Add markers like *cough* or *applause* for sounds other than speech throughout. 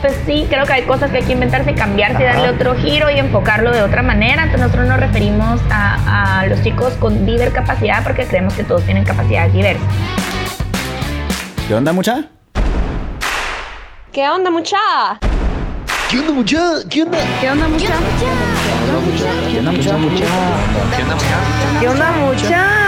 pues sí, creo que hay cosas que hay que inventarse, cambiarse, y darle otro giro y enfocarlo de otra manera. Entonces nosotros nos referimos a, a los chicos con capacidad porque creemos que todos tienen capacidades diversas. ¿Qué onda, mucha? ¿Qué onda, mucha? ¿Qué onda, mucha? ¿Qué onda? ¿Qué onda, mucha? ¿Qué onda, mucha? ¿Qué onda, mucha? ¿Qué onda, mucha? ¿Qué onda, mucha?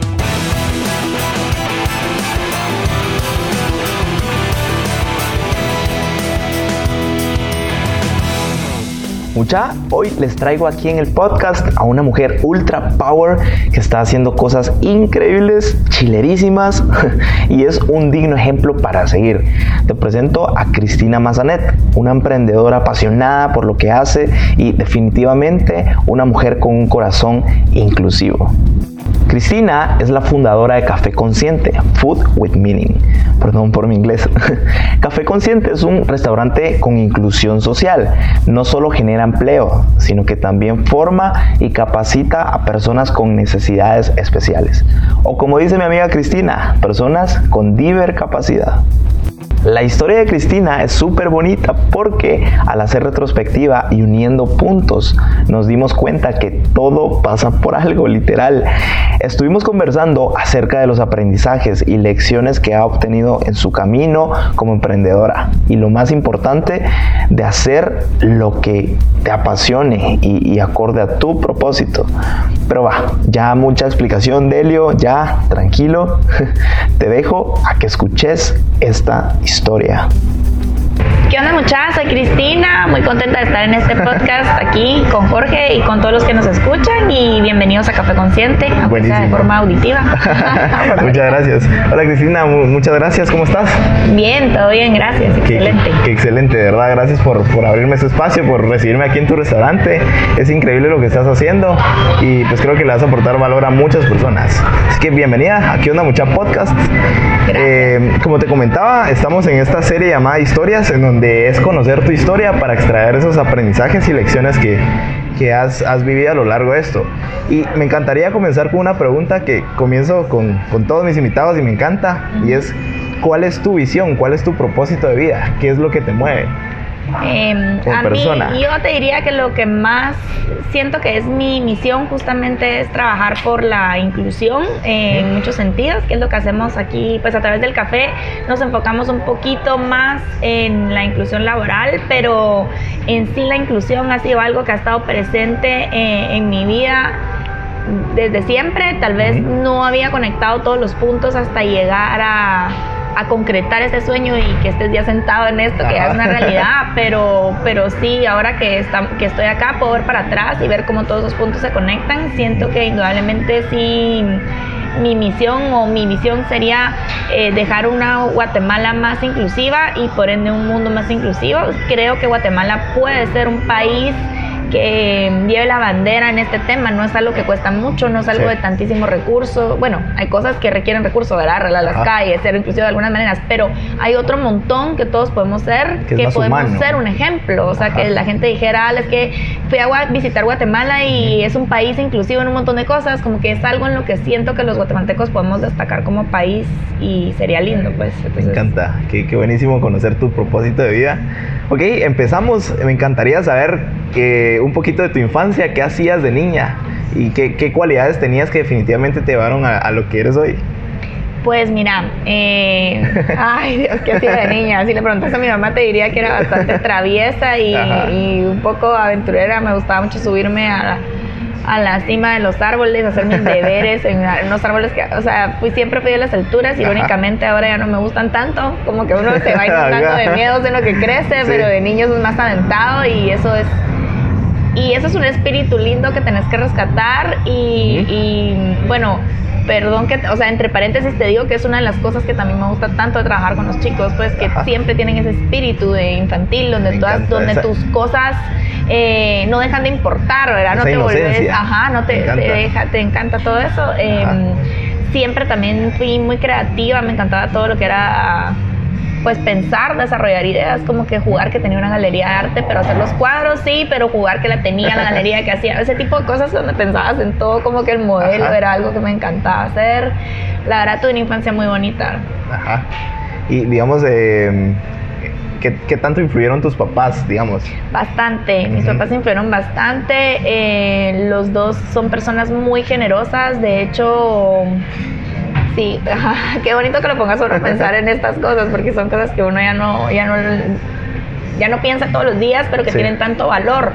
Mucha, hoy les traigo aquí en el podcast a una mujer ultra power que está haciendo cosas increíbles, chilerísimas *laughs* y es un digno ejemplo para seguir. Te presento a Cristina Mazanet, una emprendedora apasionada por lo que hace y definitivamente una mujer con un corazón inclusivo. Cristina es la fundadora de Café Consciente, Food with Meaning. Perdón por mi inglés. *laughs* Café Consciente es un restaurante con inclusión social. No solo genera empleo, sino que también forma y capacita a personas con necesidades especiales. O como dice mi amiga Cristina, personas con diver capacidad. La historia de Cristina es súper bonita porque al hacer retrospectiva y uniendo puntos nos dimos cuenta que todo pasa por algo literal. Estuvimos conversando acerca de los aprendizajes y lecciones que ha obtenido en su camino como emprendedora y lo más importante de hacer lo que te apasione y, acorde a tu propósito. Pero va, ya mucha explicación Delio, ya tranquilo, *laughs* te dejo a que escuches esta historia historia. ¿Qué onda muchachos? Soy Cristina, muy contenta de estar en este podcast aquí con Jorge y con todos los que nos escuchan y bienvenidos a Café Consciente, de forma auditiva. *laughs* *laughs* muchas gracias. Hola Cristina, muchas gracias, ¿cómo estás? Bien, todo bien, gracias, excelente. Qué, excelente, de verdad, gracias por, por abrirme este espacio, por recibirme aquí en tu restaurante. Es increíble lo que estás haciendo y pues creo que le vas a aportar valor a muchas personas. Así que bienvenida, aquí onda mucha podcast. Eh, como te comentaba, estamos en esta serie llamada Historias en donde es conocer tu historia para extraer esos aprendizajes y lecciones que, que has, has, vivido a lo largo de esto. Y me encantaría comenzar con una pregunta que comienzo con, con todos mis invitados y me encanta, y es, ¿cuál es tu visión? ¿Cuál es tu propósito de vida? ¿Qué es lo que te mueve? Eh, a Mí, yo te diría que lo que más siento que es mi misión justamente es trabajar por la inclusión en muchos sentidos, que es lo que hacemos aquí, pues a través del café. Nos enfocamos un poquito más en la inclusión laboral, pero en sí la inclusión ha sido algo que ha estado presente eh, en mi vida desde siempre, tal vez no había conectado todos los puntos hasta llegar a a concretar ese sueño y que estés ya sentado en esto, que ya es una realidad, *laughs* pero, pero sí, ahora que, está, que estoy acá puedo ver para atrás y ver cómo todos esos puntos se conectan. Siento que indudablemente sí mi misión o mi visión sería eh, dejar una Guatemala más inclusiva y por ende un mundo más inclusivo. Creo que Guatemala puede ser un país que lleve la bandera en este tema. No es algo que cuesta mucho, no es algo de tantísimo recurso. Bueno, hay cosas que requieren recursos, ¿verdad? Arreglar las calles, ser inclusivo de algunas maneras, pero hay otro montón que todos podemos ser, que, podemos ser un ejemplo. O sea, que la gente dijera, ah, es que fui a visitar Guatemala y es un país inclusivo en un montón de cosas, como que es algo en lo que siento que los guatemaltecos podemos destacar como país y sería lindo, pues. Me encanta, qué, qué buenísimo conocer tu propósito de vida. Ok, empezamos. Me encantaría saber que un poquito de tu infancia, qué hacías de niña y qué, cualidades tenías que definitivamente te llevaron a, lo que eres hoy. Pues mira, eh, *laughs* ay Dios, ¿qué hacía de niña? Si le preguntas a mi mamá te diría que era bastante traviesa y, y un poco aventurera. Me gustaba mucho subirme a, a la cima de los árboles, hacer mis deberes en unos árboles que, o sea, pues siempre fui a las alturas, irónicamente ahora ya no me gustan tanto, como que uno se va *laughs* inundando de miedos en lo que crece, pero de niños es más aventado y eso es y eso es un espíritu lindo que tenés que rescatar y, y bueno, perdón que, o sea, entre paréntesis te digo que es una de las cosas que también me gusta tanto de trabajar con los chicos, pues que siempre tienen ese espíritu de infantil, donde todas, donde tus cosas eh, no dejan de importar, ¿verdad? No te volvés, ajá, no te, te, deja, te encanta todo eso. Em, siempre también fui muy creativa, me encantaba todo lo que era pues pensar, desarrollar ideas, como que jugar que tenía una galería de arte, pero hacer los cuadros sí, pero jugar que la tenía la galería que hacía, ese tipo de cosas donde pensabas en todo, como que el modelo era algo que me encantaba hacer. La verdad tuve una infancia muy bonita. Ajá. Y digamos, eh, ¿qué, tanto influyeron tus papás, digamos? Bastante, mis papás influyeron bastante. Eh, los dos son personas muy generosas, de hecho Sí, *laughs* qué bonito que lo pongas a pensar en estas cosas, porque son cosas que uno ya no, ya no, ya no piensa todos los días, pero que tienen tanto valor.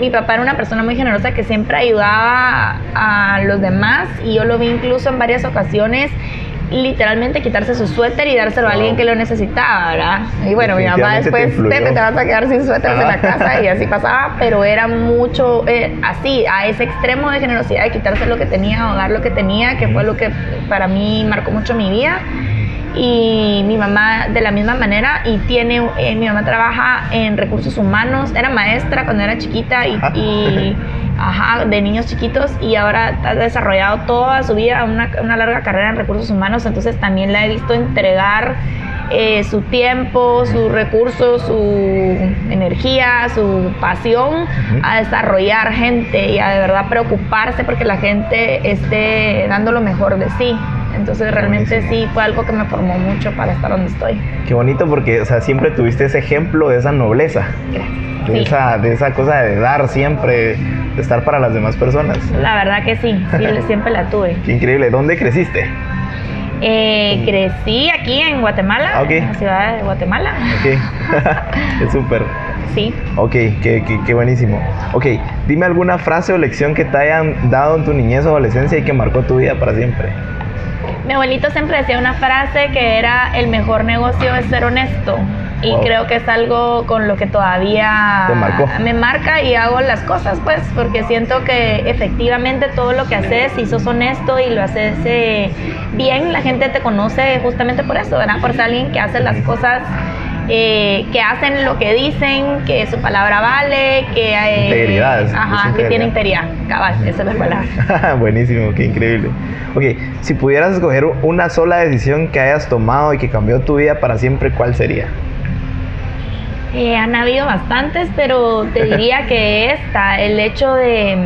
mi papá era una persona muy generosa que siempre ayudaba a los demás y yo lo vi incluso en varias ocasiones literalmente quitarse su suéter y dárselo a alguien que lo necesitaba, ¿verdad? Y bueno, mi mamá después te, te, vas a quedar sin suéter en la casa y así pasaba, pero era mucho eh, así, a ese extremo de generosidad de quitarse lo que tenía dar lo que tenía, que fue lo que para mí marcó mucho mi vida. Y mi mamá de la misma manera y tiene eh, mi mamá trabaja en recursos humanos era maestra cuando era chiquita y, *laughs* ajá, de niños chiquitos y ahora ha desarrollado toda su vida una, una, larga carrera en recursos humanos entonces también la he visto entregar eh, su tiempo, sus recursos, su energía, su pasión a desarrollar gente y a de verdad preocuparse porque la gente esté dando lo mejor de sí. Entonces realmente sí fue algo que me formó mucho para estar donde estoy. Qué bonito porque, o sea, siempre tuviste ese ejemplo de esa nobleza. De, esa, de esa cosa de dar siempre, de estar para las demás personas. La verdad que sí, *laughs* siempre la tuve. Qué increíble. ¿Dónde creciste? Eh, crecí aquí en Guatemala, ah, en la ciudad de Guatemala. Ok, *laughs* es súper. Sí. Ok, qué, qué, qué, buenísimo. Ok, dime alguna frase o lección que te hayan dado en tu niñez o adolescencia y que marcó tu vida para siempre. Mi abuelito siempre decía una frase que era el mejor negocio es ser honesto. Y creo que es algo con lo que todavía me marca y hago las cosas, pues, porque siento que efectivamente todo lo que haces, si sos honesto y lo haces eh, bien, la gente te conoce justamente por eso, ¿verdad? Por ser alguien que hace las cosas eh, que hacen lo que dicen, que su palabra vale, que eh, integridad, ajá, que tiene integridad, cabal, esa es la palabra. *laughs* Buenísimo, qué increíble. Ok, si pudieras escoger una sola decisión que hayas tomado y que cambió tu vida para siempre, ¿cuál sería? Eh, han habido bastantes, pero te diría *laughs* que esta, el hecho de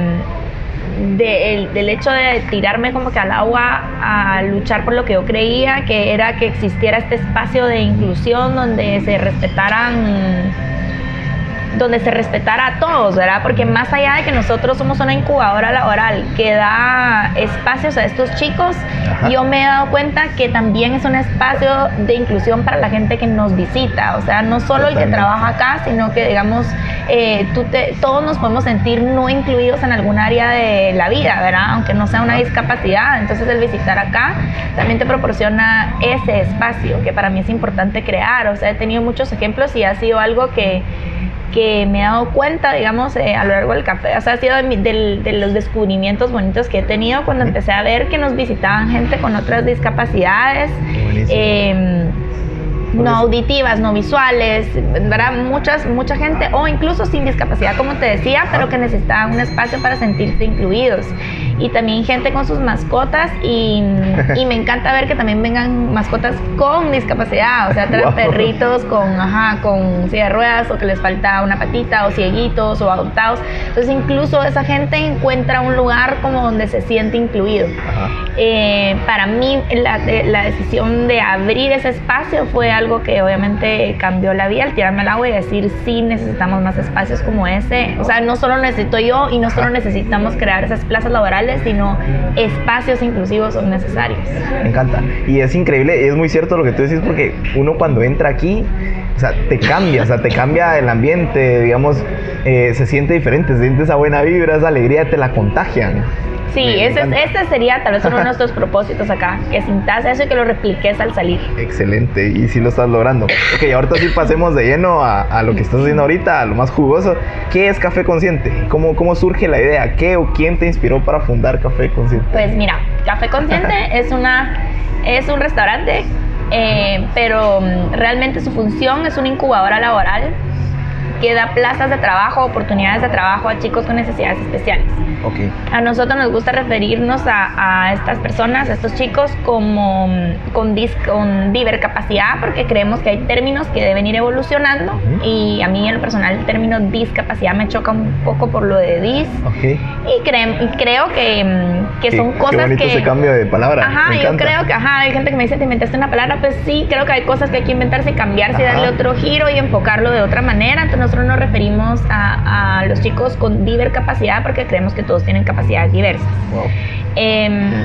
del hecho de tirarme como que al agua a luchar por lo que yo creía, que era que existiera este espacio de inclusión donde se respetaran donde se respetara a todos, ¿verdad? Porque más allá de que nosotros somos una incubadora laboral que da espacios a estos chicos, yo me he dado cuenta que también es un espacio de inclusión para la gente que nos visita, o sea, no solo el que trabaja acá, sino que, digamos, eh, tú te, todos nos podemos sentir no incluidos en algún área de la vida, ¿verdad? Aunque no sea una discapacidad, entonces el visitar acá también te proporciona ese espacio que para mí es importante crear, o sea, he tenido muchos ejemplos y ha sido algo que que me he dado cuenta, digamos, eh, a lo largo del café, o sea, ha sido de, los descubrimientos bonitos que he tenido cuando empecé a ver que nos visitaban gente con otras discapacidades no auditivas, no visuales, ¿verdad? Muchas, mucha gente, o incluso sin discapacidad, como te decía, pero que necesitaban un espacio para sentirse incluidos. Y también gente con sus mascotas, y, *laughs* me encanta ver que también vengan mascotas con discapacidad, o sea, traen perritos con, ajá, con silla de ruedas, o que les falta una patita, o cieguitos, o adoptados. Entonces, incluso esa gente encuentra un lugar como donde se siente incluido. Eh, para mí, la, la decisión de abrir ese espacio fue algo algo que obviamente cambió la vida, al tirarme al agua y decir, sí, necesitamos más espacios como ese. O sea, no solo necesito yo y no solo necesitamos crear esas plazas laborales, sino espacios inclusivos son necesarios. Me encanta. Y es increíble, es muy cierto lo que tú decís, porque uno cuando entra aquí, o sea, te cambia, o sea, te cambia el ambiente, digamos, eh, se siente diferente, se siente esa buena vibra, esa alegría, te la contagian. Sí, ese, este sería tal vez uno de *laughs* nuestros propósitos acá, que sintas eso y que lo repliques al salir. Excelente, y sí lo estás logrando. Ok, ahorita sí pasemos de lleno a, lo que estás haciendo ahorita, a lo más jugoso. ¿Qué es Café Consciente? ¿Cómo, ¿Cómo surge la idea? ¿Qué o quién te inspiró para fundar Café Consciente? Pues mira, Café Consciente *laughs* es, una, es un restaurante, eh, pero mm, realmente su función es una incubadora laboral que da plazas de trabajo, oportunidades de trabajo a chicos con necesidades especiales. Okay. A nosotros nos gusta referirnos a, a estas personas, a estos chicos, como con, dis, con divercapacidad, porque creemos que hay términos que deben ir evolucionando. Y a mí, en lo personal, el término discapacidad me choca un poco por lo de dis. Okay. Y, creo que, que son cosas qué que. ese cambio de palabra. Ajá, yo creo que, ajá, hay gente que me dice, te inventaste una palabra, pues sí, creo que hay cosas que hay que inventarse y cambiarse y darle otro giro y enfocarlo de otra manera. Entonces, nosotros nos referimos a, a los chicos con divercapacidad porque creemos que todos tienen capacidades diversas. Wow. Em,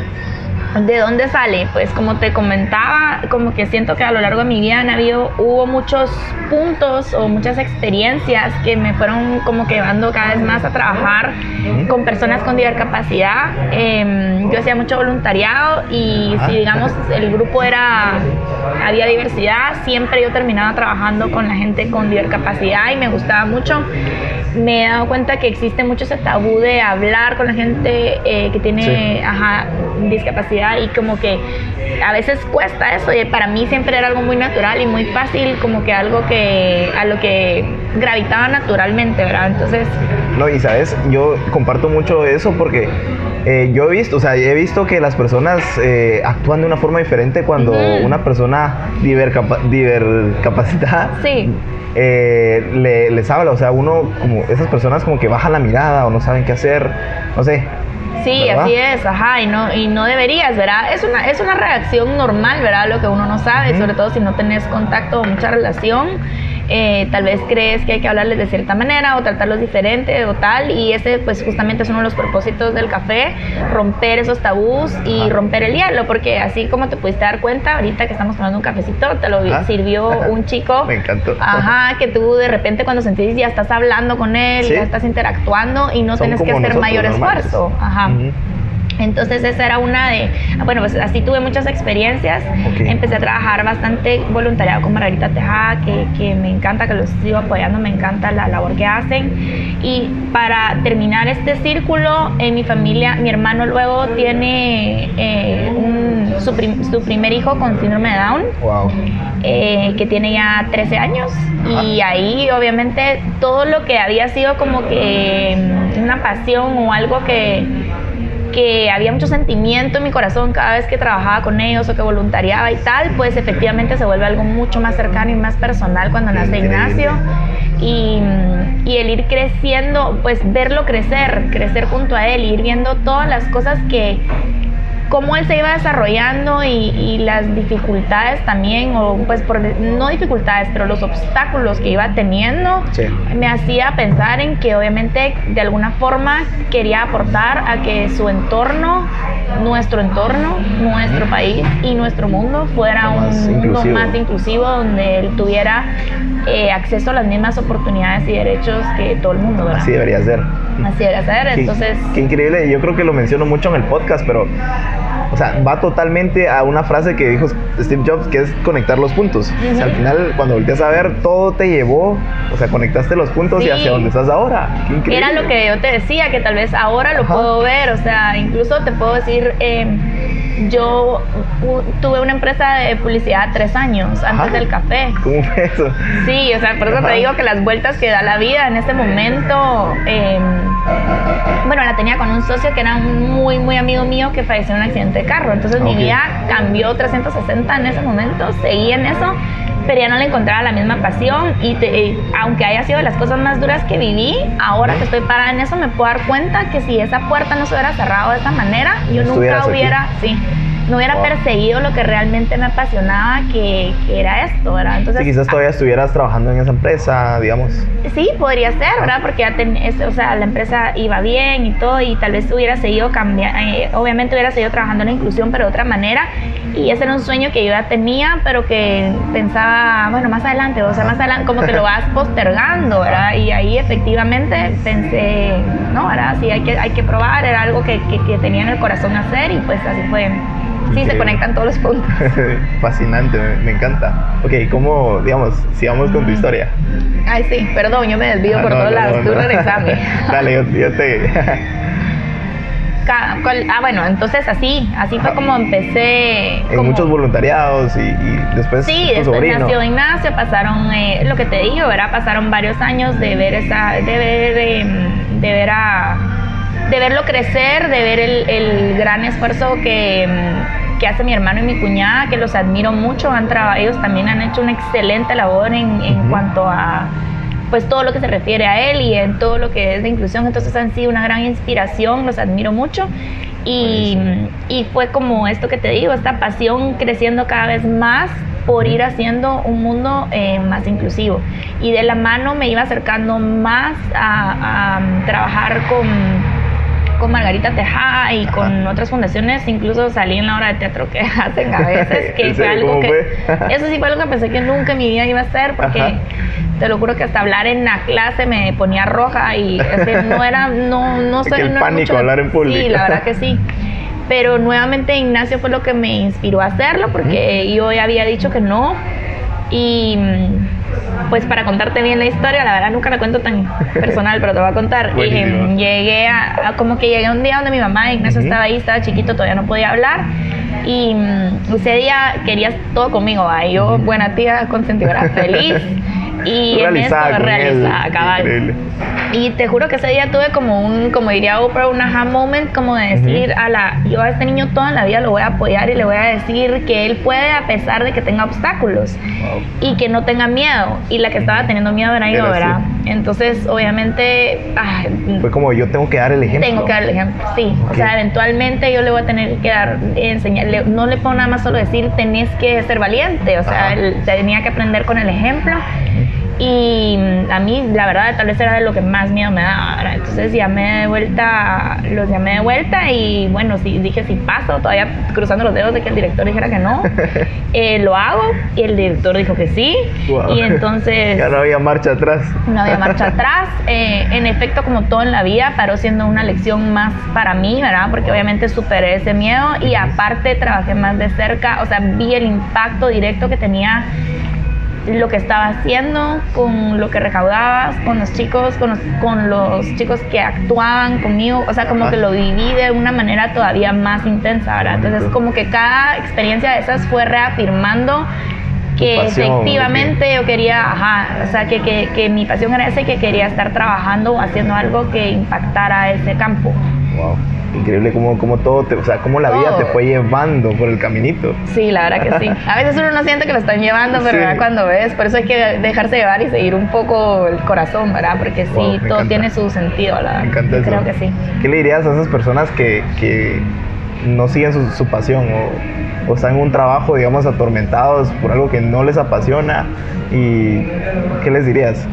¿De dónde sale? Pues como te comentaba, como que siento que a lo largo de mi vida han habido, hubo muchos puntos o muchas experiencias que me fueron como que llevando cada vez más a trabajar con personas con discapacidad. Eh, yo hacía mucho voluntariado y si digamos el grupo era, había diversidad, siempre yo terminaba trabajando con la gente con discapacidad y me gustaba mucho. Me he dado cuenta que existe mucho ese tabú de hablar con la gente eh, que tiene ajá, discapacidad y como que a veces cuesta eso y para mí siempre era algo muy natural y muy fácil como que algo que a lo que gravitaba naturalmente verdad entonces no y sabes yo comparto mucho eso porque eh, yo he visto, o sea, he visto que las personas eh, actúan de una forma diferente cuando una persona divercapa- divercapacitada sí eh, le- les habla, o sea, uno como esas personas como que bajan la mirada o no saben qué hacer, no sé. Sí, ¿Verdad? así es, ajá, y no, y no deberías, ¿verdad? Es una, es una reacción normal, ¿verdad? Lo que uno no sabe, sobre todo si no tenés contacto o mucha relación. Eh, tal vez crees que hay que hablarles de cierta manera o tratarlos diferente o tal, y ese pues justamente es uno de los propósitos del café, romper esos tabús y Ajá. romper el hielo, porque así como te pudiste dar cuenta, ahorita que estamos tomando un cafecito, te lo Ajá. sirvió *laughs* un chico. Me encantó. Ajá, que tú de repente cuando sentís ya estás hablando con él, Sí. ya estás interactuando y no Son tienes que hacer mayor normales. esfuerzo. Ajá. Entonces esa era una de, bueno, pues así tuve muchas experiencias. Ok. Empecé a trabajar bastante voluntariado con Margarita Tejada, que, que me encanta, que los sigo apoyando, me encanta la labor que hacen. Y para terminar este círculo, en mi familia, mi hermano luego tiene eh, un- su, prim- su primer hijo con síndrome de Down Wow. eh, que tiene ya 13 años y ahí obviamente todo lo que había sido como que mm, una pasión o algo que, que había mucho sentimiento en mi corazón cada vez que trabajaba con ellos o que voluntariaba y tal, pues efectivamente se vuelve algo mucho más cercano y más personal cuando nace. Ignacio. Y, y el ir creciendo, pues verlo crecer, crecer junto a él, ir viendo todas las cosas que, cómo él se iba desarrollando y, y las dificultades también, o pues por, no dificultades, pero los obstáculos que iba teniendo, Sí. me hacía pensar en que obviamente de alguna forma quería aportar a que su entorno, nuestro entorno, nuestro país y nuestro mundo fuera Más un mundo más inclusivo donde él tuviera eh, acceso a las mismas oportunidades y derechos que todo el mundo, ¿verdad? Así debería ser. Así debe ser, Qué- entonces... Qué increíble, yo creo que lo menciono mucho en el podcast, pero, o sea, va totalmente a una frase que dijo Steve Jobs, que es conectar los puntos. O sea, al final, cuando volteas a ver, todo te llevó, o sea, conectaste los puntos y hacia donde estás ahora. Qué increíble. Era lo que yo te decía, que tal vez ahora lo Ajá. puedo ver, o sea, incluso te puedo decir, eh, yo tuve una empresa de publicidad tres años antes Ajá. del café. ¿Cómo fue eso? Sí, o sea, por eso Ajá. te digo que las vueltas que da la vida en este momento, eh, bueno, la tenía con un socio que era un muy, muy amigo mío que falleció en un accidente de carro. Entonces mi vida cambió 360 en ese momento, seguí en eso, pero ya no le encontraba la misma pasión y te- eh, aunque haya sido de las cosas más duras que viví, ahora que estoy parada en eso me puedo dar cuenta que si esa puerta no se hubiera cerrado de esa manera, yo nunca aquí. hubiera, sí, no hubiera Wow. perseguido lo que realmente me apasionaba, que, que era esto, ¿verdad? Entonces, Sí, quizás todavía estuvieras trabajando en esa empresa, digamos. Sí, podría ser, ¿verdad? Porque ya ten- es- o sea, la empresa iba bien y todo, y tal vez hubiera seguido cambiando, obviamente hubiera seguido trabajando en la inclusión, pero de otra manera. Y ese era un sueño que yo ya tenía, pero que pensaba, bueno, más adelante, o sea, más adelante, como que lo vas *laughs* postergando, ¿verdad? Y ahí efectivamente pensé, no, ¿verdad? Sí, hay que, hay que probar, era algo que, que, que tenía en el corazón hacer, y pues así fue. Sí, se conectan todos los puntos. *laughs* Fascinante, me, me encanta. Ok, ¿cómo, digamos, sigamos con tu historia? Ay, sí, perdón, yo me desvío Ah, por no, todos no, lados, no, tú regresame. *laughs* Dale, yo, yo te... ah, bueno, entonces así, así fue como empecé. En muchos voluntariados y, después. Sí, después nació Ignacio, pasaron, eh, lo que te digo, ¿verdad? Pasaron varios años de ver esa, de ver, em, de ver a, de verlo crecer, de ver el, gran esfuerzo que, que, hace mi hermano y mi cuñada, que los admiro mucho, han ellos también han hecho una excelente labor en, en cuanto a pues todo lo que se refiere a él y en todo lo que es de inclusión. Entonces han sido una gran inspiración, los admiro mucho. Y, y, fue como esto que te digo, esta pasión creciendo cada vez más por ir haciendo un mundo eh, más inclusivo. Y de la mano me iba acercando más a, a trabajar con con Margarita Tejada y con otras fundaciones, incluso salí en la hora de teatro que *laughs* hacen a veces, *laughs* que fue algo que... *laughs* Eso sí fue algo que pensé que nunca en mi vida iba a hacer, porque te lo juro que hasta hablar en la clase me ponía roja y no era, no, no sé... El pánico hablar en público. Sí, la verdad que sí. Pero nuevamente Ignacio fue lo que me inspiró a hacerlo, porque yo ya había dicho que no. Y pues para contarte bien la historia, la verdad nunca la cuento tan personal, pero te voy a contar. *laughs* Eh, llegué a, como que llegué un día donde mi mamá, Ignacio estaba ahí, estaba chiquito, todavía no podía hablar. Y mm, ese día querías todo conmigo, yo, buena tía, consentidora, feliz. *laughs* Y en eso realizada, cabal. Y te juro que ese día tuve como un, como diría Oprah, un aha moment, como de decir, a la, yo a este niño toda la vida lo voy a apoyar y le voy a decir que él puede a pesar de que tenga obstáculos y que no tenga miedo. Y la que estaba teniendo miedo era yo, ¿verdad? Entonces, obviamente... Fue como yo tengo que dar el ejemplo. Tengo que dar el ejemplo, sí. O sea, eventualmente yo le voy a tener que dar, enseñarle, no le puedo nada más solo decir, tenés que ser valiente, o sea, tenía que aprender con el ejemplo. Y a mí, la verdad, tal vez era de lo que más miedo me daba. Entonces llamé de vuelta, los llamé de vuelta y bueno, si, dije si paso, todavía cruzando los dedos de que el director dijera que no, *laughs* eh, lo hago y el director dijo que sí. Y entonces... *laughs* Ya no había marcha atrás. No había marcha *laughs* atrás. Eh, en efecto, como todo en la vida, paró siendo una lección más para mí, ¿verdad? Porque obviamente superé ese miedo y aparte trabajé más de cerca, o sea, vi el impacto directo que tenía lo que estaba haciendo, con lo que recaudabas, con los chicos, con los, con los chicos que actuaban conmigo, o sea, como que lo viví de una manera todavía más intensa, ¿verdad? Entonces, como que cada experiencia de esas fue reafirmando que efectivamente yo quería, ajá, o sea, que, que, que mi pasión era esa y que quería estar trabajando o haciendo algo que impactara ese campo. Wow increíble cómo, cómo todo, te, o sea, cómo la vida te fue llevando por el caminito. Sí, la verdad que sí. *laughs* A veces uno no siente que lo están llevando, pero cuando ves, por eso hay que dejarse llevar y seguir un poco el corazón, ¿verdad? Porque sí, todo tiene su sentido, ¿verdad? Me encanta Creo que sí. ¿Qué le dirías a esas personas que, que no siguen su, su pasión o, o, están en un trabajo, digamos, atormentados por algo que no les apasiona? ¿Y qué les dirías?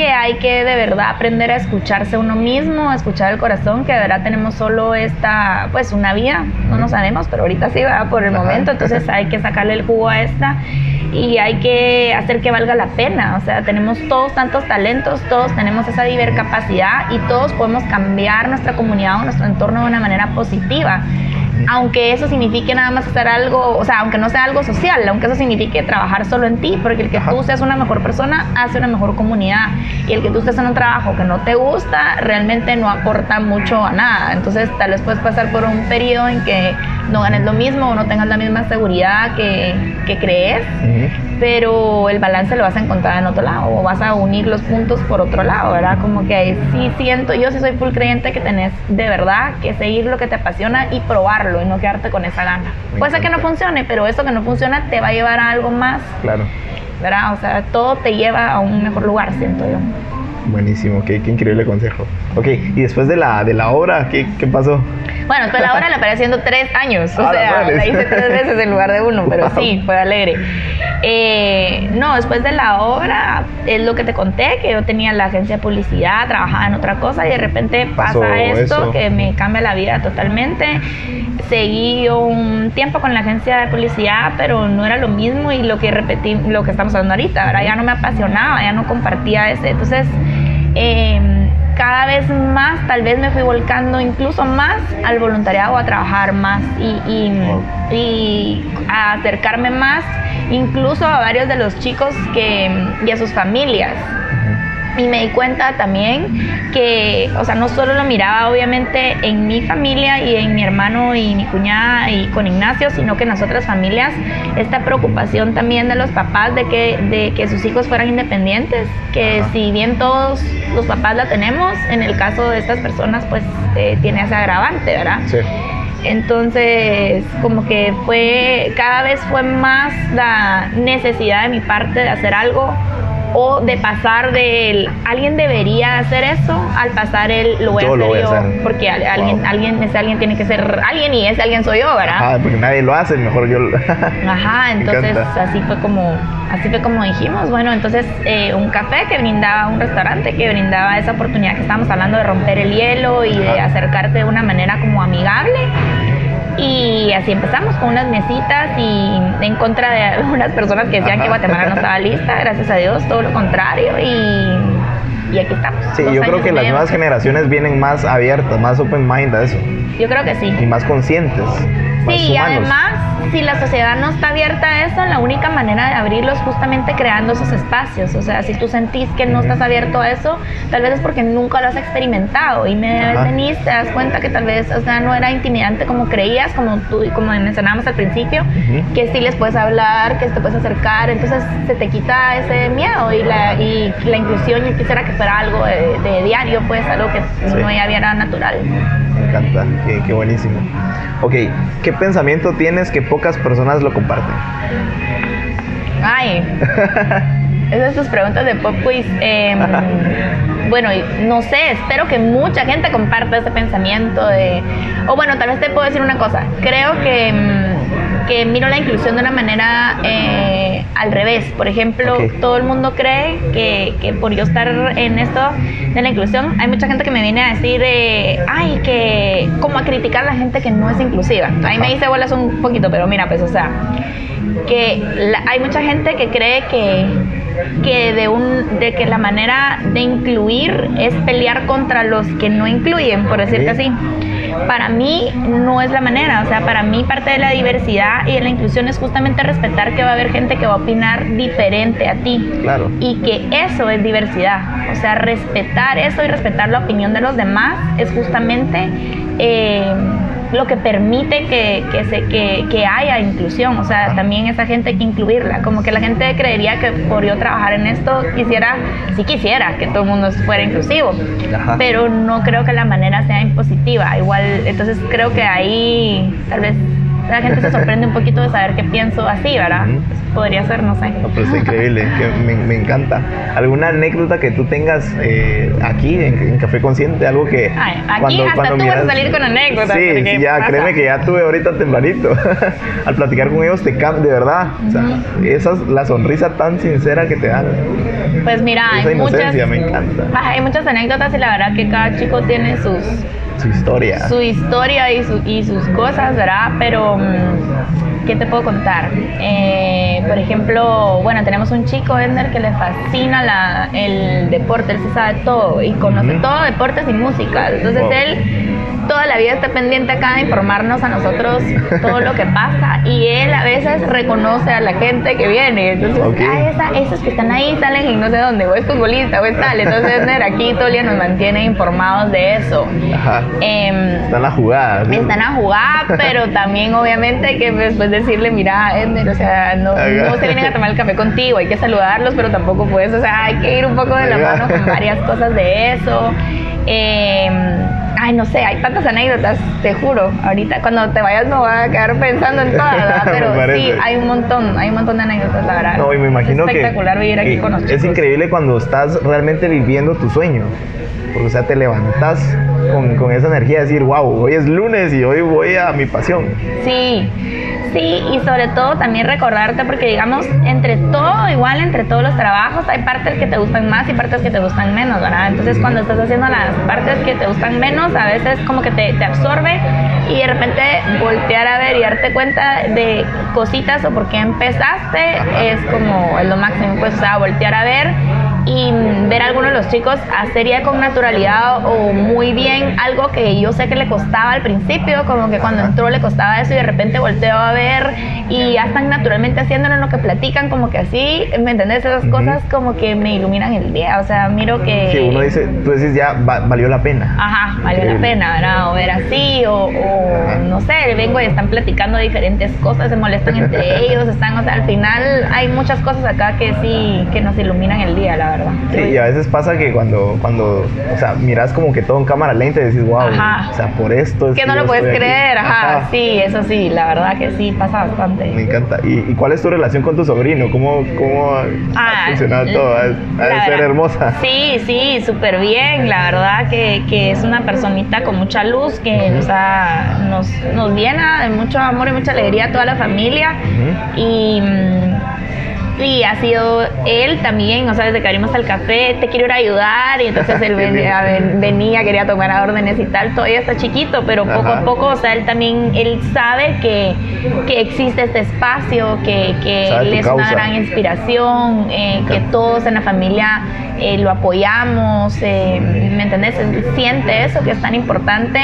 Que hay que de verdad aprender a escucharse uno mismo, a escuchar el corazón, que de verdad tenemos solo esta, pues una vía, no lo sabemos, pero ahorita sí va por el momento, entonces hay que sacarle el jugo a esta y hay que hacer que valga la pena, o sea, tenemos todos tantos talentos, todos tenemos esa capacidad y todos podemos cambiar nuestra comunidad o nuestro entorno de una manera positiva aunque eso signifique nada más hacer algo, o sea, aunque no sea algo social, aunque eso signifique trabajar solo en ti, porque el que tú seas una mejor persona hace una mejor comunidad y el que tú estés en un trabajo que no te gusta realmente no aporta mucho a nada. Entonces, tal vez puedes pasar por un periodo en que no ganes lo mismo o no tengas la misma seguridad que, que crees, pero el balance lo vas a encontrar en otro lado o vas a unir los puntos por otro lado, ¿verdad? Como que sí siento, yo sí soy full creyente que tenés de verdad que seguir lo que te apasiona y probarlo y no quedarte con esa gana. Puede ser que no funcione, pero eso que no funciona te va a llevar a algo más. Claro. ¿Verdad? O sea, todo te lleva a un mejor lugar, siento yo. Buenísimo, qué, qué, increíble consejo. Ok, y después de la, de la obra, ¿qué, qué pasó? Bueno, después de la obra la paré haciendo tres años, o sea, la hice tres veces en lugar de uno, pero sí, fue alegre. Eh, no, después de la obra, es lo que te conté, que yo tenía la agencia de publicidad, trabajaba en otra cosa y de repente pasa esto que me cambia la vida totalmente. Seguí un tiempo con la agencia de publicidad, pero no era lo mismo y lo que repetí, lo que estamos hablando ahorita, ¿verdad? Ya no me apasionaba, ya no compartía ese. Entonces, eh, cada vez más tal vez me fui volcando incluso más al voluntariado, a trabajar más y, y, a acercarme más incluso a varios de los chicos que, y a sus familias. Y me di cuenta también que, o sea, no solo lo miraba obviamente en mi familia y en mi hermano y mi cuñada y con Ignacio, sino que en las otras familias, esta preocupación también de los papás de que, de que sus hijos fueran independientes, que si bien todos los papás la tenemos, en el caso de estas personas pues eh, tiene ese agravante, ¿verdad? Sí. Entonces, como que fue, cada vez fue más la necesidad de mi parte de hacer algo o de pasar del alguien debería hacer eso al pasar el lo voy, a, hacer yo porque alguien alguien ese alguien tiene que ser alguien y ese alguien soy yo verdad Ajá, porque nadie lo hace mejor yo *laughs* Ajá, entonces así fue como así fue como dijimos. Bueno entonces eh, un café que brindaba un restaurante que brindaba esa oportunidad que estábamos hablando de romper el hielo y de acercarte de una manera como amigable y así empezamos con unas mesitas y en contra de algunas personas que decían que Guatemala no estaba lista, gracias a Dios, todo lo contrario y, y aquí estamos. Sí, yo creo que las nuevas generaciones vienen más abiertas, más open mind a eso. Yo creo que sí. Y más conscientes. sí, y además si la sociedad no está abierta a eso, la única manera de abrirlo es justamente creando esos espacios. O sea, si tú sentís que no estás abierto a eso, tal vez es porque nunca lo has experimentado. Y me venís, te das cuenta que tal vez, o sea, no era intimidante como creías, como tú, como mencionábamos al principio, que sí les puedes hablar, que te puedes acercar, entonces se te quita ese miedo y la, y la inclusión. Yo quisiera que fuera algo de, diario, pues algo que no ya era natural. Encanta, qué, qué buenísimo. Ok, ¿qué pensamiento tienes que pocas personas lo comparten? Ay, *laughs* esas tus preguntas de pop quiz. Em, *laughs* bueno, no sé, espero que mucha gente comparta ese pensamiento de... O bueno, tal vez te puedo decir una cosa. Creo que, em, que miro la inclusión de una manera eh, al revés. Por ejemplo, todo el mundo cree que, que, por yo estar en esto de la inclusión, hay mucha gente que me viene a decir, eh, ay, que como a criticar a la gente que no es inclusiva. Ahí me dice bolas un poquito, pero mira, pues, o sea, que hay mucha gente que cree que que de un de que la manera de incluir es pelear contra los que no incluyen, por decirte así para mí no es la manera. O sea, para mí parte de la diversidad y de la inclusión es justamente respetar que va a haber gente que va a opinar diferente a ti. Claro. Y que eso es diversidad. O sea, respetar eso y respetar la opinión de los demás es justamente... Eh, lo que permite que, que, se, que, que haya inclusión. O sea, también esa gente hay que incluirla. Como que la gente creería que por yo trabajar en esto quisiera, sí quisiera que todo el mundo fuera inclusivo, pero no creo que la manera sea impositiva. Igual, entonces creo que ahí tal vez la gente se sorprende un poquito de saber que pienso así, ¿verdad? Podría ser, no sé. pero es increíble, que me, encanta. ¿Alguna anécdota que tú tengas eh, aquí en, Café Consciente? Algo que. Ay, aquí cuando, hasta tú vas a salir con anécdotas. Sí, sí ya, créeme que ya tuve ahorita tempranito. *laughs* Al platicar con ellos te cambia, de verdad. O sea, esa es la sonrisa tan sincera que te dan. Pues mira, hay muchas, me encanta. Hay muchas anécdotas y la verdad que cada chico tiene sus su historia. Su historia y, y sus cosas, ¿verdad? Pero, mm, ¿qué te puedo contar? Eh, por ejemplo, bueno, tenemos un chico, Ender, que le fascina la, el deporte, él se sabe todo y conoce todo deportes y música. Entonces él toda la vida está pendiente acá de informarnos a nosotros todo lo que pasa y él a veces reconoce a la gente que viene. Entonces, ah, esos que están ahí salen y no sé dónde, o es futbolista o es tal. Entonces, *laughs* aquí día nos mantiene informados de eso. Ajá. Eh, están a jugar. Están a jugar, pero también obviamente que después decirle, mira, Ender, o sea, no, no, se vienen a tomar el café contigo, hay que saludarlos, pero tampoco puedes, o sea, hay que ir un poco de la mano con varias cosas de eso. Eh, Ay, no sé, hay tantas anécdotas, te juro. Ahorita cuando te vayas no voy a quedar pensando en todas, ¿verdad? *laughs* Pero sí, hay un montón, hay un montón de anécdotas, la verdad. No, y me imagino es espectacular vivir aquí con nosotros. Es increíble cuando estás realmente viviendo tu sueño. Porque, o sea, te levantas con, con esa energía de decir, wow, hoy es lunes y hoy voy a mi pasión. Sí, Sí, y sobre todo también recordarte, porque digamos, entre todo, igual entre todos los trabajos, hay partes que te gustan más y partes que te gustan menos, ¿verdad? Entonces cuando estás haciendo las partes que te gustan menos, a veces como que te, absorbe y de repente voltear a ver y darte cuenta de cositas o por qué empezaste es como lo máximo, pues, o sea, voltear a ver y ver a algunos de los chicos hacer ya con naturalidad o muy bien algo que yo sé que le costaba al principio, como que cuando entró le costaba eso y de repente volteo a ver y ya están naturalmente haciéndolo en lo que platican, como que así, ¿me entendés? Esas cosas como que me iluminan el día, o sea, miro que... Sí, uno dice, tú decís ya valió la pena. Ajá, valió la pena, ¿verdad? O ver así, o, no sé, vengo y están platicando diferentes cosas, se molestan entre *laughs* ellos, están, o sea, al final hay muchas cosas acá que sí, que nos iluminan el día, la verdad. Sí, y a veces pasa que cuando, cuando, o sea, miras como que todo en cámara lenta y decís, wow, o sea, por esto es que no lo puedes creer, ajá, sí, eso sí, la verdad que sí, pasa bastante. Me encanta. ¿Y, cuál es tu relación con tu sobrino? ¿Cómo, cómo ha ah, funcionado todo? Ha, de ser hermosa. Sí, sí, súper bien, la verdad que, que, es una personita con mucha luz que nos, nos, nos llena de mucho amor y mucha alegría a toda la familia. Y mm, y ha sido él también, o sea, desde que abrimos el café, te quiero ir a ayudar, y entonces *laughs* él venía, quería tomar órdenes y tal, todavía está chiquito, pero poco a poco, o sea, él también, él sabe que, que existe este espacio, que, que él es una gran inspiración, eh, que todos en la familia eh, lo apoyamos, eh, ¿me entendés? siente eso que es tan importante,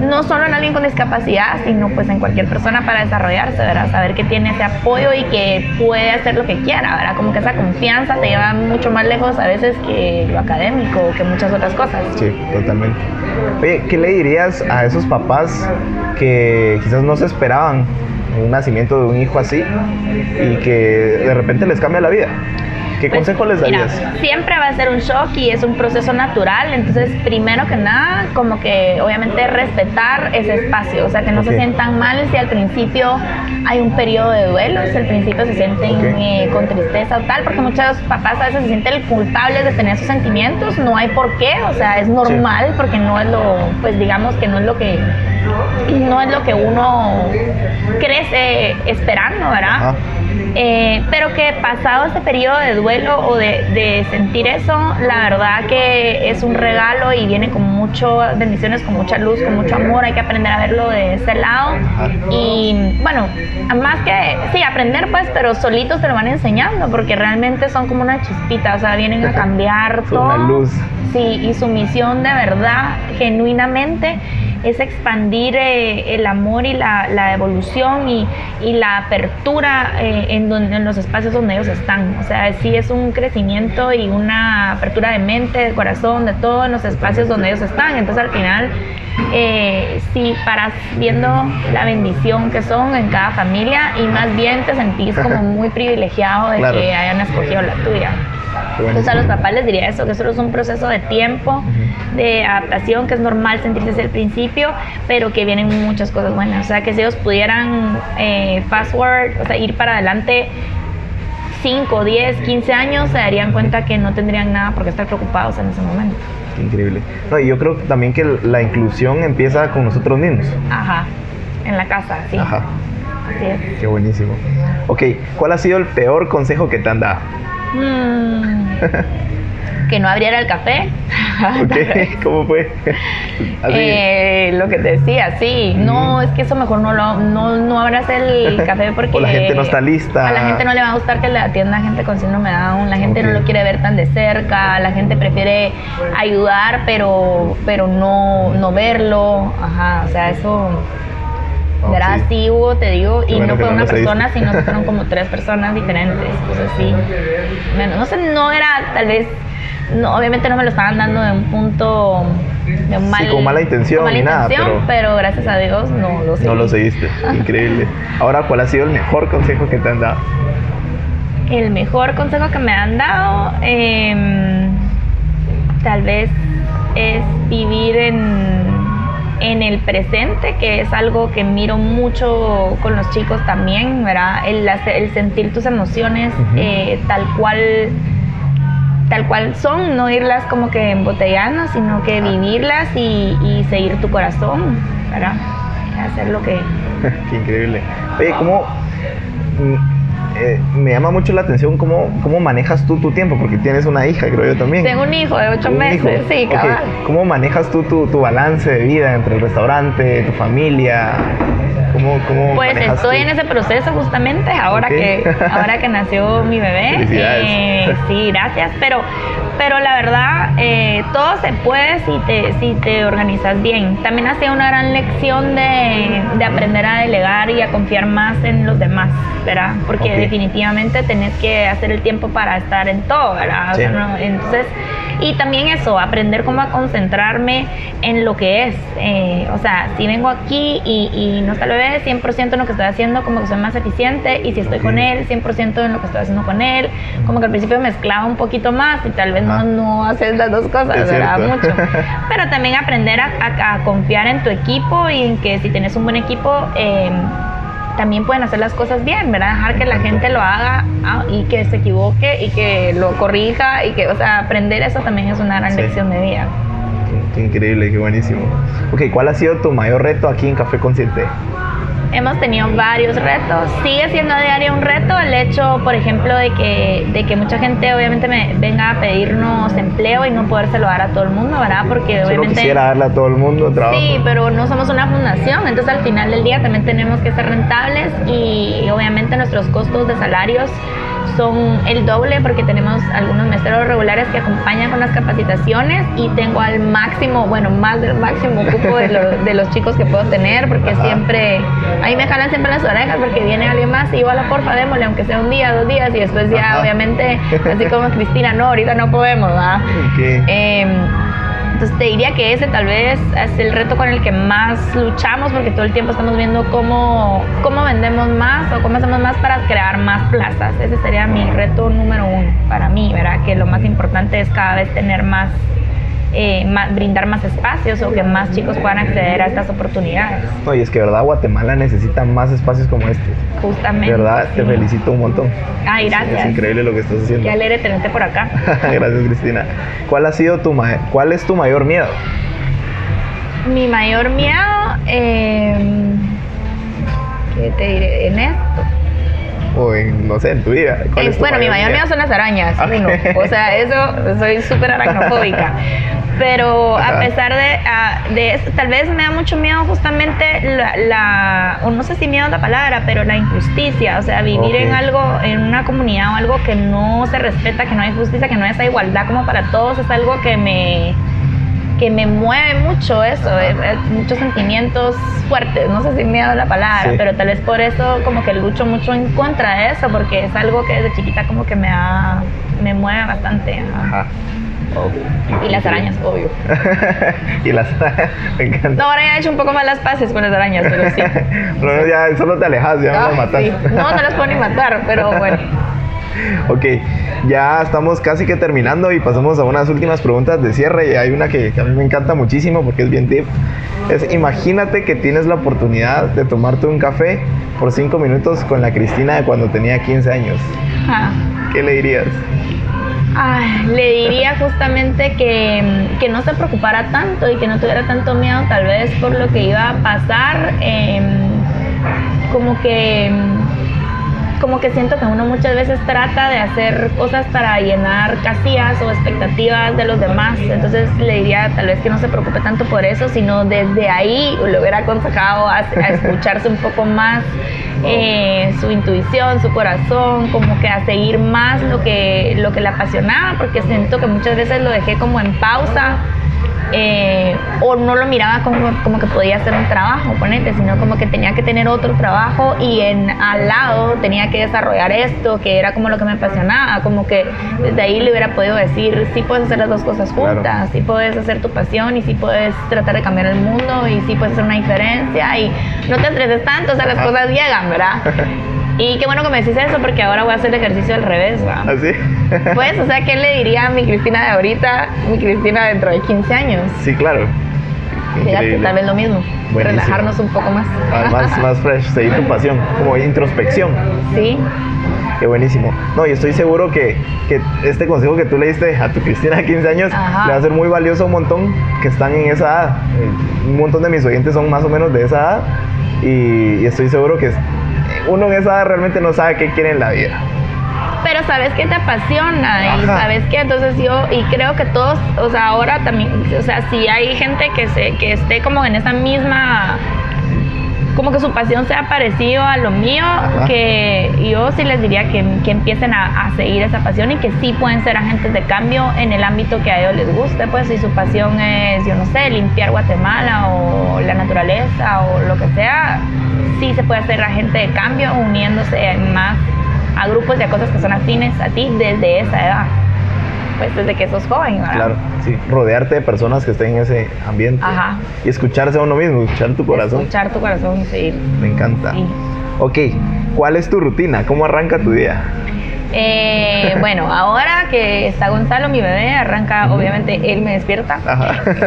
no solo en alguien con discapacidad, sino pues en cualquier persona para desarrollarse, ¿verdad? Saber que tiene ese apoyo y que puede hacer lo que quiera, ¿verdad? Como que esa confianza te lleva mucho más lejos a veces que lo académico o que muchas otras cosas. Sí, totalmente. Oye, ¿qué le dirías a esos papás que quizás no se esperaban un nacimiento de un hijo así y que de repente les cambia la vida? ¿Qué pues, consejo les darías? siempre va a ser un shock y es un proceso natural, entonces primero que nada, como que obviamente respetar ese espacio, o sea, que no se sientan mal si al principio hay un periodo de duelo, si al principio se sienten eh, con tristeza o tal, porque muchos papás a veces se sienten culpables de tener esos sentimientos, no hay por qué, o sea, es normal porque no es lo, pues digamos que no es lo que no es lo que uno crece esperando, ¿verdad? Eh, pero que pasado este periodo de duelo o de, sentir eso, la verdad que es un regalo y viene con muchas bendiciones, con mucha luz, con mucho amor. Hay que aprender a verlo de ese lado. Y bueno, más que, sí, aprender pues, pero solitos te lo van enseñando porque realmente son como una chispita, o sea, vienen a cambiar *laughs* todo. Una luz. Sí, y su misión de verdad, genuinamente, es expandir eh, el amor y la, evolución y, la apertura eh, en, donde, en los espacios donde ellos están. O sea, sí es un crecimiento y una apertura de mente, de corazón, de todos los espacios donde ellos están. Entonces al final, eh, sí, paras viendo la bendición que son en cada familia y más bien te sentís como muy privilegiado de que hayan escogido la tuya. Entonces a los papás les diría eso, que solo es un proceso de tiempo, de adaptación, que es normal sentirse desde el principio, pero que vienen muchas cosas buenas. O sea, que si ellos pudieran eh, fast forward, o sea, ir para adelante 5, 10, 15 años, se darían cuenta que no tendrían nada por qué estar preocupados en ese momento. increíble. No, y yo creo también que la inclusión empieza con nosotros mismos. Ajá, en la casa, sí. Ajá. Así es. Qué buenísimo. Ok, ¿cuál ha sido el peor consejo que te han dado? Mm. que no abriera el café. *laughs* *laughs* ¿Cómo fue? Eh, lo que te decía, sí. No, es que eso mejor no lo, no, no abras el *laughs* café porque... la gente no está lista. A la gente no le va a gustar que le atienda a gente con síndrome de Down. La gente no lo quiere ver tan de cerca. La gente prefiere ayudar, pero, pero no, no verlo. Ajá, o sea, eso ¿verdad? Sí. hubo, te digo, y no fue una persona, sino fueron como *laughs* tres personas diferentes. Entonces sí, bueno, no sé, no era tal vez, no, obviamente no me lo estaban dando de un punto de un mal, sí, con mala intención, mala intención nada, pero, gracias a Dios no lo seguí. No lo seguiste, *laughs* increíble. Ahora, ¿cuál ha sido el mejor consejo que te han dado? El mejor consejo que me han dado, eh, tal vez es vivir en en el presente, que es algo que miro mucho con los chicos también, ¿verdad? El, el sentir tus emociones eh, tal cual tal cual son, no irlas como que embotellando, sino que vivirlas y, seguir tu corazón, ¿verdad? Hacer lo que... *laughs* Qué increíble. Oye, ¿cómo eh, me llama mucho la atención cómo, cómo manejas tú tu tiempo, porque tienes una hija, creo yo también. Tengo un hijo de ocho meses, sí, cabal. ¿Cómo manejas tú tu, tu balance de vida entre el restaurante, tu familia? ¿Cómo, cómo pues estoy en ese proceso justamente ahora que ahora que nació mi bebé. Eh, sí, gracias. Pero pero la verdad eh, todo se puede si te si te organizas bien. También ha sido una gran lección de, de aprender a delegar y a confiar más en los demás, ¿verdad? Porque definitivamente tenés que hacer el tiempo para estar en todo, ¿verdad? entonces y también eso, aprender cómo a concentrarme en lo que es. Eh, o sea, si vengo aquí y, y no está el bebé, 100% en lo que estoy haciendo, como que soy más eficiente. Y si estoy con él, 100% en lo que estoy haciendo con él. Como que al principio mezclaba un poquito más y tal vez no, no haces las dos cosas, ¿verdad? Mucho. *laughs* Pero también aprender a, a, confiar en tu equipo y en que si tienes un buen equipo, eh, también pueden hacer las cosas bien, ¿verdad? Dejar que la gente lo haga ah, y que se equivoque y que lo corrija y que, o sea, aprender eso también es una gran lección de vida. Qué, increíble, qué buenísimo. Ok, ¿cuál ha sido tu mayor reto aquí en Café Consciente? Hemos tenido varios retos. Sigue siendo a diario un reto el hecho, por ejemplo, de que, de que mucha gente obviamente me venga a pedirnos empleo y no podérselo dar a todo el mundo, ¿verdad? Porque obviamente... quisiera darle a todo el mundo trabajo. Sí, pero no somos una fundación, entonces al final del día también tenemos que ser rentables y obviamente nuestros costos de salarios son el doble porque tenemos algunos meseros regulares que acompañan con las capacitaciones y tengo al máximo, bueno, más del máximo cupo de, los chicos que puedo tener porque siempre, ahí me jalan siempre las orejas porque viene alguien más y igual, porfa, démosle, aunque sea un día, dos días y después ya, obviamente, así como Cristina, no, ahorita no podemos, ¿verdad? Em, entonces te diría que ese tal vez es el reto con el que más luchamos porque todo el tiempo estamos viendo cómo, cómo vendemos más o cómo hacemos más para crear más plazas. Ese sería mi reto número uno para mí, ¿verdad? Que lo más importante es cada vez tener más eh, brindar más espacios o que más chicos puedan acceder a estas oportunidades. No, y es que, ¿verdad? Guatemala necesita más espacios como este. Justamente. ¿Verdad? Te felicito un montón. Ay, gracias. Es, increíble lo que estás haciendo. Qué alegre tenerte por acá. *laughs* gracias, Cristina. ¿Cuál ha sido tu cuál es tu mayor miedo? Mi mayor miedo, eh, ¿qué te diré? En esto o en, no sé, en tu vida? bueno, mi mayor miedo son las arañas, uno. *laughs* O sea, eso, soy súper aracnofóbica. Pero a pesar de, de eso, tal vez me da mucho miedo justamente la, o no sé si miedo es la palabra, pero la injusticia. O sea, vivir en algo, en una comunidad o algo que no se respeta, que no hay justicia, que no hay esa igualdad como para todos, es algo que me que me mueve mucho eso, eh, eh, muchos sentimientos fuertes, no sé si miedo la palabra, pero tal vez por eso como que lucho mucho en contra de eso, porque es algo que desde chiquita como que me da, me mueve bastante. Ajá. *laughs* Y las arañas, obvio. y las me encanta. No, ahora ya he hecho un poco más las paces con las arañas, pero sí. *laughs* pero ya solo te alejas, ya no las matas. No, no las puedo ni matar, pero bueno. *laughs* *laughs* ok, ya estamos casi que terminando y pasamos a unas últimas preguntas de cierre. Y hay una que, a mí me encanta muchísimo porque es bien tip. Es imagínate que tienes la oportunidad de tomarte un café por cinco minutos con la Cristina de cuando tenía 15 años. ¿Qué le dirías? le diría justamente que, que, no se preocupara tanto y que no tuviera tanto miedo tal vez por lo que iba a pasar. Em, como que como que siento que uno muchas veces trata de hacer cosas para llenar casillas o expectativas de los demás. Entonces le diría tal vez que no se preocupe tanto por eso, sino desde ahí le hubiera aconsejado a, escucharse un poco más eh, su intuición, su corazón, como que a seguir más lo que, lo que le apasionaba, porque siento que muchas veces lo dejé como en pausa eh, o no lo miraba como, como, que podía hacer un trabajo, ponete, sino como que tenía que tener otro trabajo y en al lado tenía que desarrollar esto, que era como lo que me apasionaba, como que desde ahí le hubiera podido decir, sí puedes hacer las dos cosas juntas, sí puedes hacer tu pasión y sí puedes tratar de cambiar el mundo y sí puedes hacer una diferencia y no te estreses tanto, o sea, las cosas llegan, ¿verdad? *laughs* Y qué bueno que me decís eso porque ahora voy a hacer el ejercicio al revés, ¿va? ¿Así? ¿Ah, *laughs* pues, o sea, ¿qué le diría a mi Cristina de ahorita, mi Cristina dentro de 15 años? Sí, claro. Fíjate, tal vez lo mismo. Relajarnos un poco más. Ah, más, *laughs* más fresh, seguir tu pasión, como introspección. Sí. Qué buenísimo. No, y estoy seguro que, que, este consejo que tú le diste a tu Cristina de 15 años le va a ser muy valioso a un montón que están en esa edad. Eh, un montón de mis oyentes son más o menos de esa edad y, y estoy seguro que uno en esa edad realmente no sabe qué quiere en la vida. Pero sabes que te apasiona y sabes que entonces yo y creo que todos o sea ahora también o sea si hay gente que se que esté como en esa misma como que su pasión sea parecido a lo mío, que yo sí les diría que, que empiecen a, a, seguir esa pasión y que sí pueden ser agentes de cambio en el ámbito que a ellos les guste, pues si su pasión es, yo no sé, limpiar Guatemala o la naturaleza o lo que sea, sí se puede hacer agente de cambio uniéndose más a grupos y a cosas que son afines a ti desde esa edad pues desde que sos joven, ¿verdad? Claro, sí, rodearte de personas que estén en ese ambiente. Ajá. Y escucharse a uno mismo, escuchar tu corazón. Escuchar tu corazón, sí. Me encanta. Sí. Ok, ¿cuál es tu rutina? ¿Cómo arranca tu día? Eh, *laughs* bueno, ahora que está Gonzalo, mi bebé, arranca, obviamente él me despierta.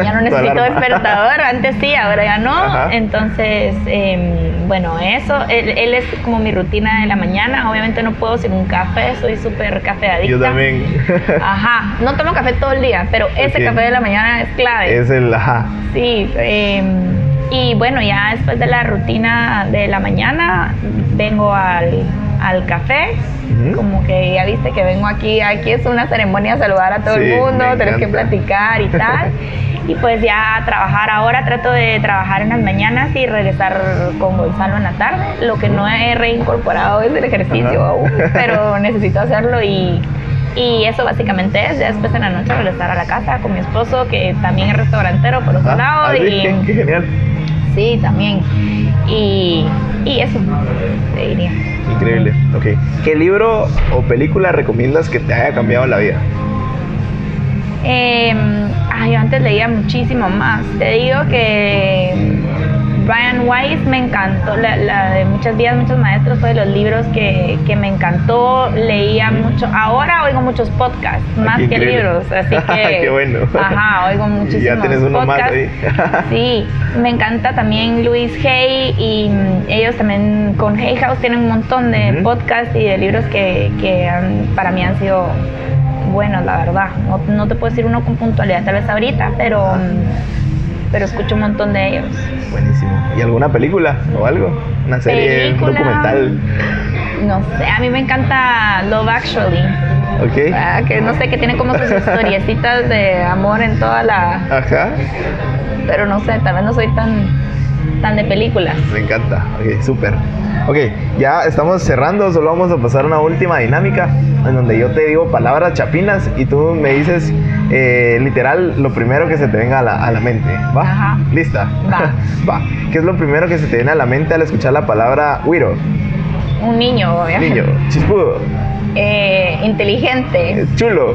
Ya no necesito despertador, antes sí, ahora ya no. Entonces, em, bueno, eso, él, es como mi rutina de la mañana. Obviamente no puedo sin un café, soy súper café Yo también. *laughs* Ajá, no tomo café todo el día, pero ese café de la mañana es clave. Es el, ajá. Sí, em, y bueno, ya después de la rutina de la mañana, vengo al, al café como que ya viste que vengo aquí, aquí es una ceremonia saludar a todo el mundo, tenés que platicar y tal. *laughs* y pues ya a trabajar ahora, trato de trabajar en las mañanas y regresar con Gonzalo en la tarde. Lo que no he reincorporado es el ejercicio aún, *laughs* pero necesito hacerlo y, y eso básicamente es. después en la noche regresar a la casa con mi esposo, que también es restaurantero por otro lado. Ah, y, qué, *laughs* genial. Sí, también. Y, y eso, te diría. Increíble, ok. ¿Qué libro o película recomiendas que te haya cambiado la vida? Eh, yo antes leía muchísimo más. Te digo que Brian Weiss me encantó, la, de Muchas Vidas, Muchos Maestros fue de los libros que, que me encantó, leía mucho, ahora oigo muchos podcasts, más que libros, así *laughs* que... Qué bueno. Ajá, oigo muchísimos ya tienes uno Más ahí. *laughs* *laughs* sí, me encanta también Luis Hay y mm, ellos también con Hay House tienen un montón de podcasts y de libros que, que para mí han sido buenos, la verdad. No, no, te puedo decir uno con puntualidad tal vez ahorita, pero... pero escucho un montón de ellos. Buenísimo. ¿Y alguna película o algo? ¿Una serie, un documental? No sé, a mí me encanta Love Actually. Ok. Ah, que no sé, que tiene como sus historiecitas de amor en toda la... Ajá. Pero no sé, tal vez no soy tan, tan de películas. Me encanta. Ok, súper. Ok, ya estamos cerrando, solo vamos a pasar una última dinámica en donde yo te digo palabras chapinas y tú me dices eh, literal lo primero que se te venga a la, a la mente. ¿Va? Ajá. ¿Lista? Va. *laughs* Va. ¿Qué es lo primero que se te viene a la mente al escuchar la palabra Wiro? Un niño, obviamente. Niño. Chispudo. Eh, inteligente. Chulo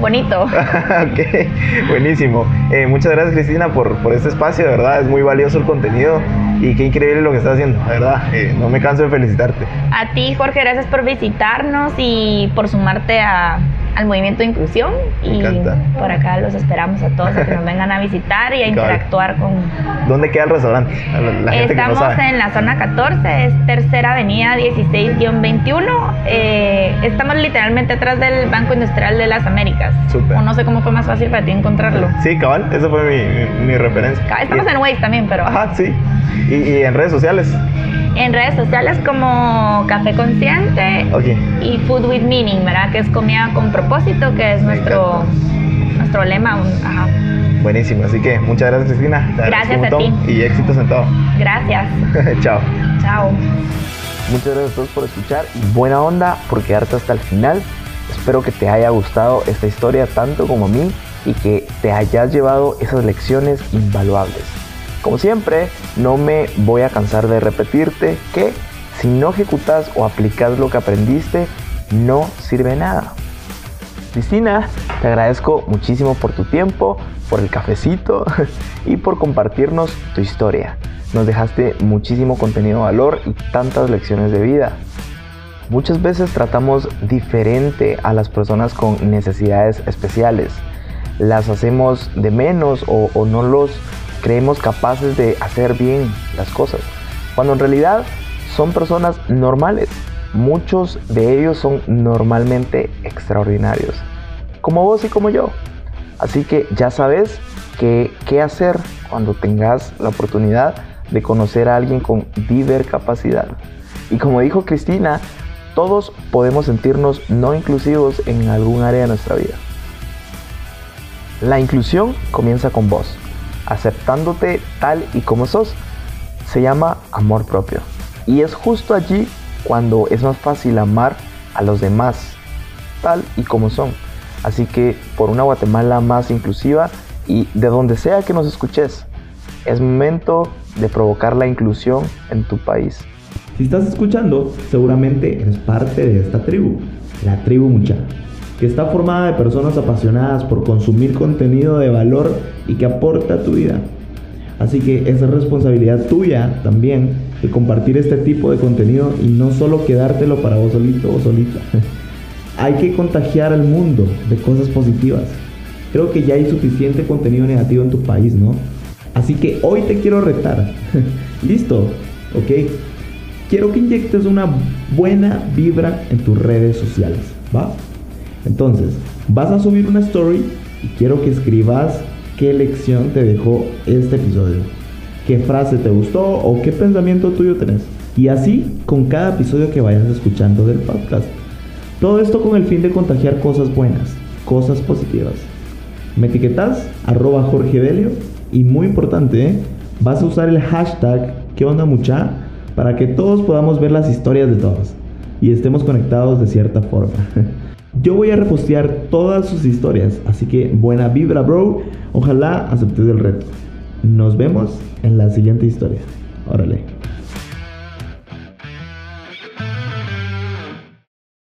bonito. *laughs* ok, buenísimo. Eh, muchas gracias Cristina por, por este espacio, de verdad, es muy valioso el contenido y qué increíble lo que estás haciendo, de verdad, eh, no me canso de felicitarte. A ti Jorge, gracias por visitarnos y por sumarte a, al movimiento de inclusión y por acá los esperamos a todos a que nos vengan a visitar y a *laughs* interactuar con... ¿Dónde queda el restaurante? Estamos en la zona 14, es tercera avenida 16-21, eh, estamos literalmente atrás del Banco Industrial de las Américas. O no sé cómo fue más fácil para ti encontrarlo. Sí, cabal, esa fue mi, mi, referencia. Estamos en Waze también, pero... Ajá, sí. ¿Y, ¿Y, en redes sociales? En redes sociales como Café Consciente y Food with Meaning, ¿verdad? Que es comida con propósito, que es nuestro, nuestro lema. Ajá. Buenísimo, así que muchas gracias Cristina. Gracias a ti. Y éxitos en todo. Gracias. *laughs* Chao. Chao. Muchas gracias a todos por escuchar y buena onda por quedarte hasta el final. Espero que te haya gustado esta historia tanto como a mí y que te hayas llevado esas lecciones invaluables. Como siempre, no me voy a cansar de repetirte que si no ejecutas o aplicas lo que aprendiste, no sirve nada. Cristina, te agradezco muchísimo por tu tiempo, por el cafecito *laughs* y por compartirnos tu historia. Nos dejaste muchísimo contenido de valor y tantas lecciones de vida. Muchas veces tratamos diferente a las personas con necesidades especiales. Las hacemos de menos o, o no los creemos capaces de hacer bien las cosas, cuando en realidad son personas normales. Muchos de ellos son normalmente extraordinarios, como vos y como yo. Así que ya sabes qué hacer cuando tengas la oportunidad de conocer a alguien con capacidad Y como dijo Cristina, todos podemos sentirnos no inclusivos en algún área de nuestra vida. La inclusión comienza con vos, aceptándote tal y como sos. Se llama amor propio. Y es justo allí cuando es más fácil amar a los demás, tal y como son. Así que por una Guatemala más inclusiva y de donde sea que nos escuches, es momento de provocar la inclusión en tu país. Si estás escuchando, seguramente eres parte de esta tribu, la tribu Mucha, que está formada de personas apasionadas por consumir contenido de valor y que aporta a tu vida. Así que es responsabilidad tuya también de compartir este tipo de contenido y no solo quedártelo para vos solito o solita. *laughs* hay que contagiar al mundo de cosas positivas. Creo que ya hay suficiente contenido negativo en tu país, ¿no? Así que hoy te quiero retar. *laughs* Listo, ¿ok? Quiero que inyectes una buena vibra en tus redes sociales, ¿va? Entonces, vas a subir una story y quiero que escribas qué lección te dejó este episodio. ¿Qué frase te gustó o qué pensamiento tuyo tenés? Y así con cada episodio que vayas escuchando del podcast. Todo esto con el fin de contagiar cosas buenas, cosas positivas. Me etiquetas arroba y muy importante, ¿eh? vas a usar el hashtag ¿Qué onda mucha? para que todos podamos ver las historias de todos y estemos conectados de cierta forma. *laughs* Yo voy a repostear todas sus historias, así que buena vibra, bro. Ojalá aceptes el reto. Nos vemos en la siguiente historia. Órale.